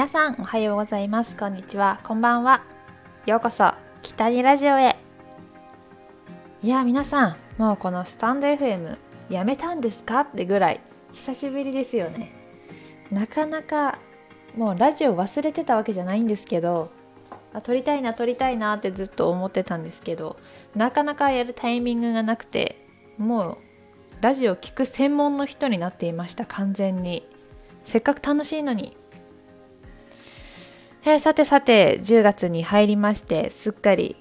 皆さんおはようございます。こんにちは。こんばんは。ようこそ。北にラジオへ。いや皆さんもうこのスタンド FM やめたんですか？ってぐらい久しぶりですよね。なかなかもうラジオ忘れてたわけじゃないんですけどあ撮りたいな撮りたいなってずっと思ってたんですけどなかなかやるタイミングがなくてもうラジオ聴く専門の人になっていました完全に。せっかく楽しいのにえー、さてさて10月に入りましてすっかり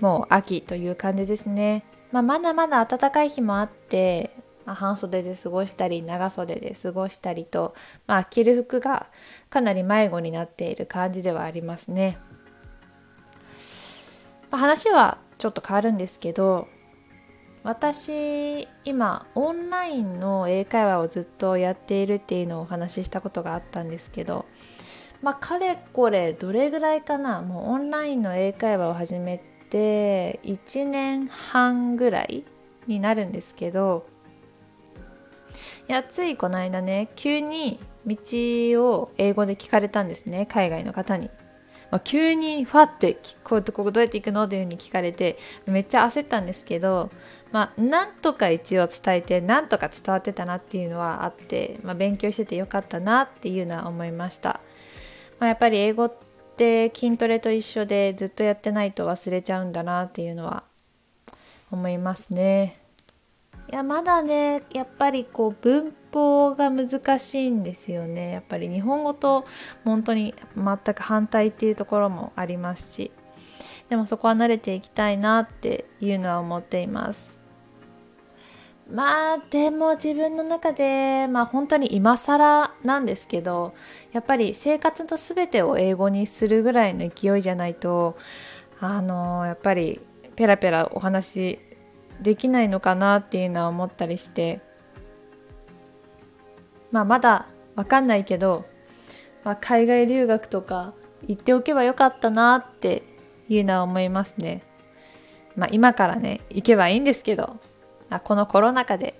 もう秋という感じですね、まあ、まだまだ暖かい日もあって、まあ、半袖で過ごしたり長袖で過ごしたりと、まあ、着る服がかなり迷子になっている感じではありますね、まあ、話はちょっと変わるんですけど私今オンラインの英会話をずっとやっているっていうのをお話ししたことがあったんですけどまあかれこれどれぐらいかな？もうオンラインの英会話を始めて1年半ぐらいになるんですけどやついこの間ね急に道を英語で聞かれたんですね海外の方に。まあ、急にファってこうここどうやって行くの？っていう風に聞かれてめっちゃ焦ったんですけどまあなんとか一応伝えてなんとか伝わってたなっていうのはあって、まあ、勉強しててよかったなっていうのは思いました、まあ、やっぱり英語って筋トレと一緒でずっとやってないと忘れちゃうんだなっていうのは思いますね。いやまだねやっぱりこう文法が難しいんですよね。やっぱり日本語と本当に全く反対っていうところもありますし。でもそこは慣れていきたいなっていうのは思っています。まあでも自分の中でまあ本当に今更なんですけどやっぱり生活の全てを英語にするぐらいの勢いじゃないとあのやっぱりペラペラお話できないのかなっていうのは思ったりしてまあまだわかんないけど、まあ、海外留学とか行っておけばよかったなっていうのは思いますね。まあ今からね行けばいいんですけど、あ、このコロナ禍で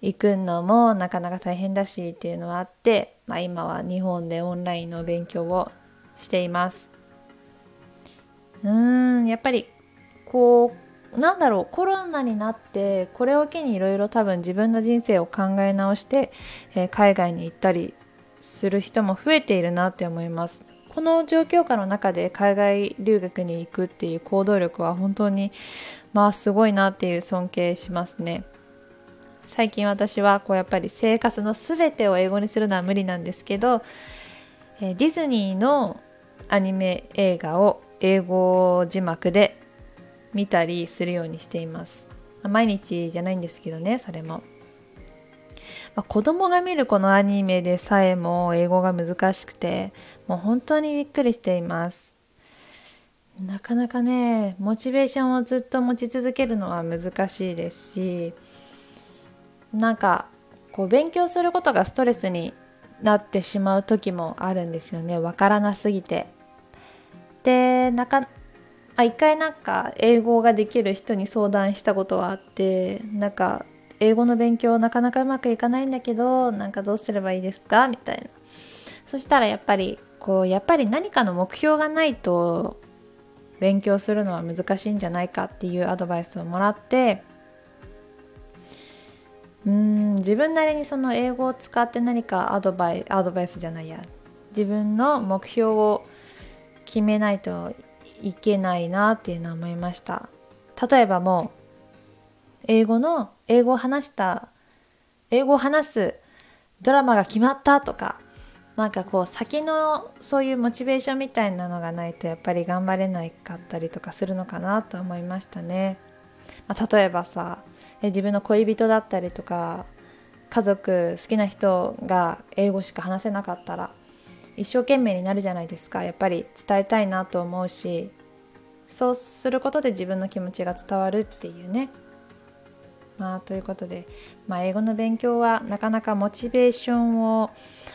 行くのもなかなか大変だしっていうのはあって、まあ、今は日本でオンラインの勉強をしています。うーんやっぱりこうなんだろうコロナになってこれを機にいろいろ多分自分の人生を考え直して、えー、海外に行ったりする人も増えているなって思いますこの状況下の中で海外留学に行くっていう行動力は本当にまあすごいなっていう尊敬しますね。最近私はこうやっぱり生活の全てを英語にするのは無理なんですけど、え、ディズニーのアニメ映画を英語字幕で見たりするようにしています。毎日じゃないんですけどねそれも、まあ、子供が見るこのアニメでさえも英語が難しくてもう本当にびっくりしています。なかなかねモチベーションをずっと持ち続けるのは難しいですしなんかこう勉強することがストレスになってしまう時もあるんですよね。わからなすぎて。でなかあ一回なんか英語ができる人に相談したことはあってなんか英語の勉強なかなかうまくいかないんだけどなんかどうすればいいですか？みたいな。そしたらやっぱりこうやっぱり何かの目標がないと勉強するのは難しいんじゃないかっていうアドバイスをもらってうん自分なりにその英語を使って何かアドバイアドバイスじゃないや。自分の目標を決めないといけないなっていうのは思いました。例えばもう英語の英語を話した英語を話すドラマが決まったとかなんかこう先のそういうモチベーションみたいなのがないとやっぱり頑張れないかったりとかするのかなと思いましたね、まあ、例えばさえ自分の恋人だったりとか家族好きな人が英語しか話せなかったら一生懸命になるじゃないですか。やっぱり伝えたいなと思うしそうすることで自分の気持ちが伝わるっていうね。まあということで、まあ、英語の勉強はなかなかモチベーションを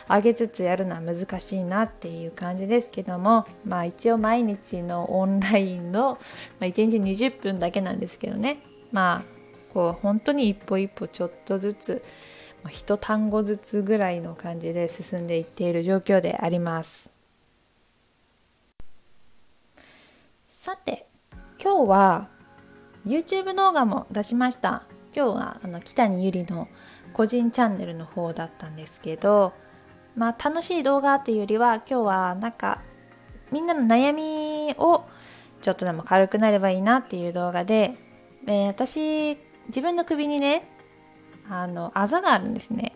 上げつつやるのは難しいなっていう感じですけどもまあ一応毎日のオンラインの、まあ、1日20分だけなんですけどねまあこう本当に一歩一歩ちょっとずつ一単語ずつぐらいの感じで進んでいっている状況であります。さて今日は YouTube 動画も出しました。今日はあの北にゆりの個人チャンネルの方だったんですけどまあ楽しい動画っていうよりは今日はなんかみんなの悩みをちょっとでも軽くなればいいなっていう動画で、えー、私自分の首にねあのあざがあるんですね。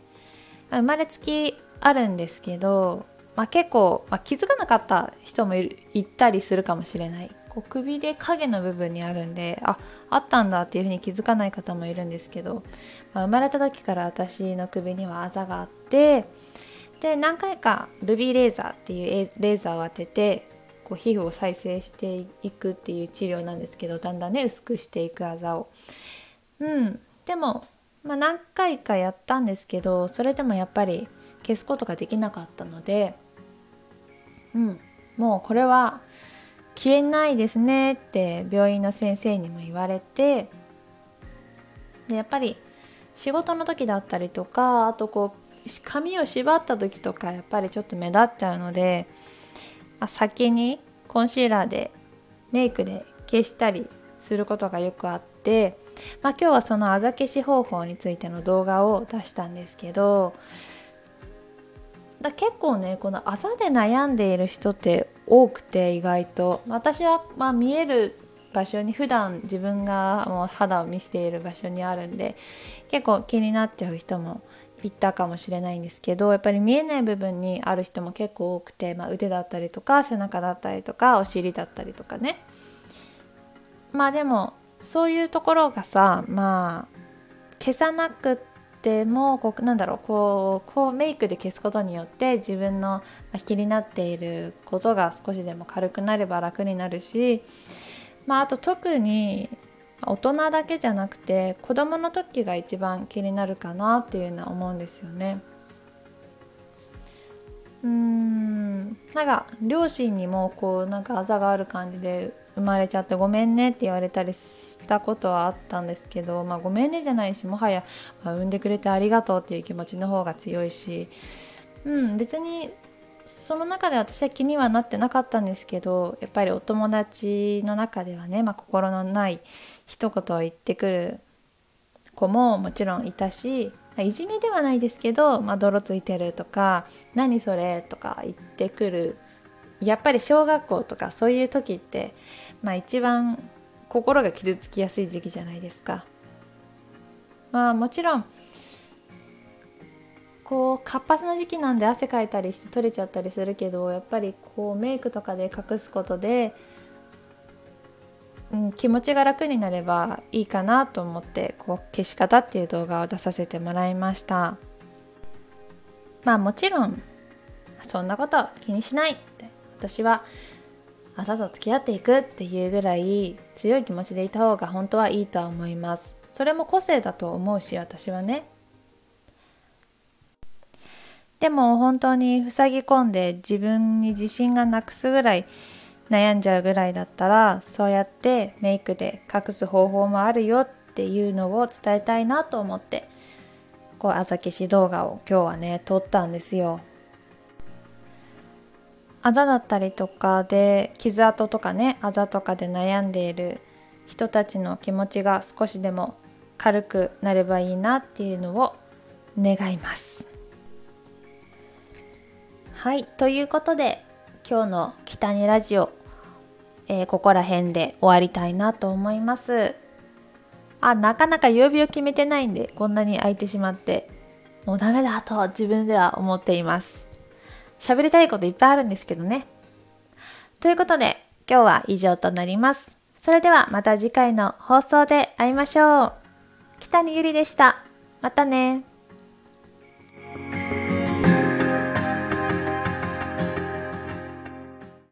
生まれつきあるんですけど、まあ、結構、まあ、気づかなかった人もいたりするかもしれない。こう首で影の部分にあるんでああったんだっていうふうに気づかない方もいるんですけど、まあ、生まれた時から私の首にはあざがあってで何回かルビーレーザーっていうレーザーを当ててこう皮膚を再生していくっていう治療なんですけどだんだんね薄くしていくあざを。うん、でも、まあ、何回かやったんですけどそれでもやっぱり消すことができなかったので、うん、もうこれは消えないですねって病院の先生にも言われてでやっぱり仕事の時だったりとかあとこう髪を縛った時とかやっぱりちょっと目立っちゃうのであ先にコンシーラーでメイクで消したりすることがよくあって、まあ、今日はそのあざ消し方法についての動画を出したんですけどだ結構ねこのあざで悩んでいる人って多くて意外と。私はまあ見える場所に普段自分がもう肌を見せている場所にあるんで結構気になっちゃう人もいたかもしれないんですけどやっぱり見えない部分にある人も結構多くて、まあ、腕だったりとか背中だったりとかお尻だったりとかね。まあでもそういうところがさまあ消さなくてもこうなんだろうこうこうメイクで消すことによって自分の気になっていることが少しでも軽くなれば楽になるしまああと特に大人だけじゃなくて子供の時が一番気になるかなっていうのは思うんですよね。うーんなんか両親にもこうなんかあざがある感じで生まれちゃってごめんねって言われたりしたことはあったんですけど、まあ、ごめんねじゃないしもはや、まあ、産んでくれてありがとうっていう気持ちの方が強いし、うん、別にその中で私は気にはなってなかったんですけどやっぱりお友達の中ではね、まあ、心のない一言を言ってくる子ももちろんいたしいじめではないですけど、まあ、泥ついてるとか何それとか言ってくるやっぱり小学校とかそういう時って、まあ、一番心が傷つきやすい時期じゃないですか。まあもちろんこう活発な時期なんで汗かいたりして取れちゃったりするけどやっぱりこうメイクとかで隠すことで、うん、気持ちが楽になればいいかなと思ってこう消し方っていう動画を出させてもらいましたまあもちろんそんなこと気にしないって私は朝と付き合っていくっていうぐらい強い気持ちでいた方が本当はいいとは思いますそれも個性だと思うし私はねでも本当に塞ぎ込んで自分に自信がなくすぐらい悩んじゃうぐらいだったらそうやってメイクで隠す方法もあるよっていうのを伝えたいなと思ってこうあざ消し動画を今日はね撮ったんですよ。あざだったりとかで傷跡とかねあざとかで悩んでいる人たちの気持ちが少しでも軽くなればいいなっていうのを願います。はいということで今日の「北にラジオ」えー、ここら辺で終わりたいなと思いますあなかなか曜日を決めてないんでこんなに空いてしまってもうダメだと自分では思っています喋りたいこといっぱいあるんですけどね。ということで今日は以上となります。それではまた次回の放送で会いましょう。北にゆりでした。またね。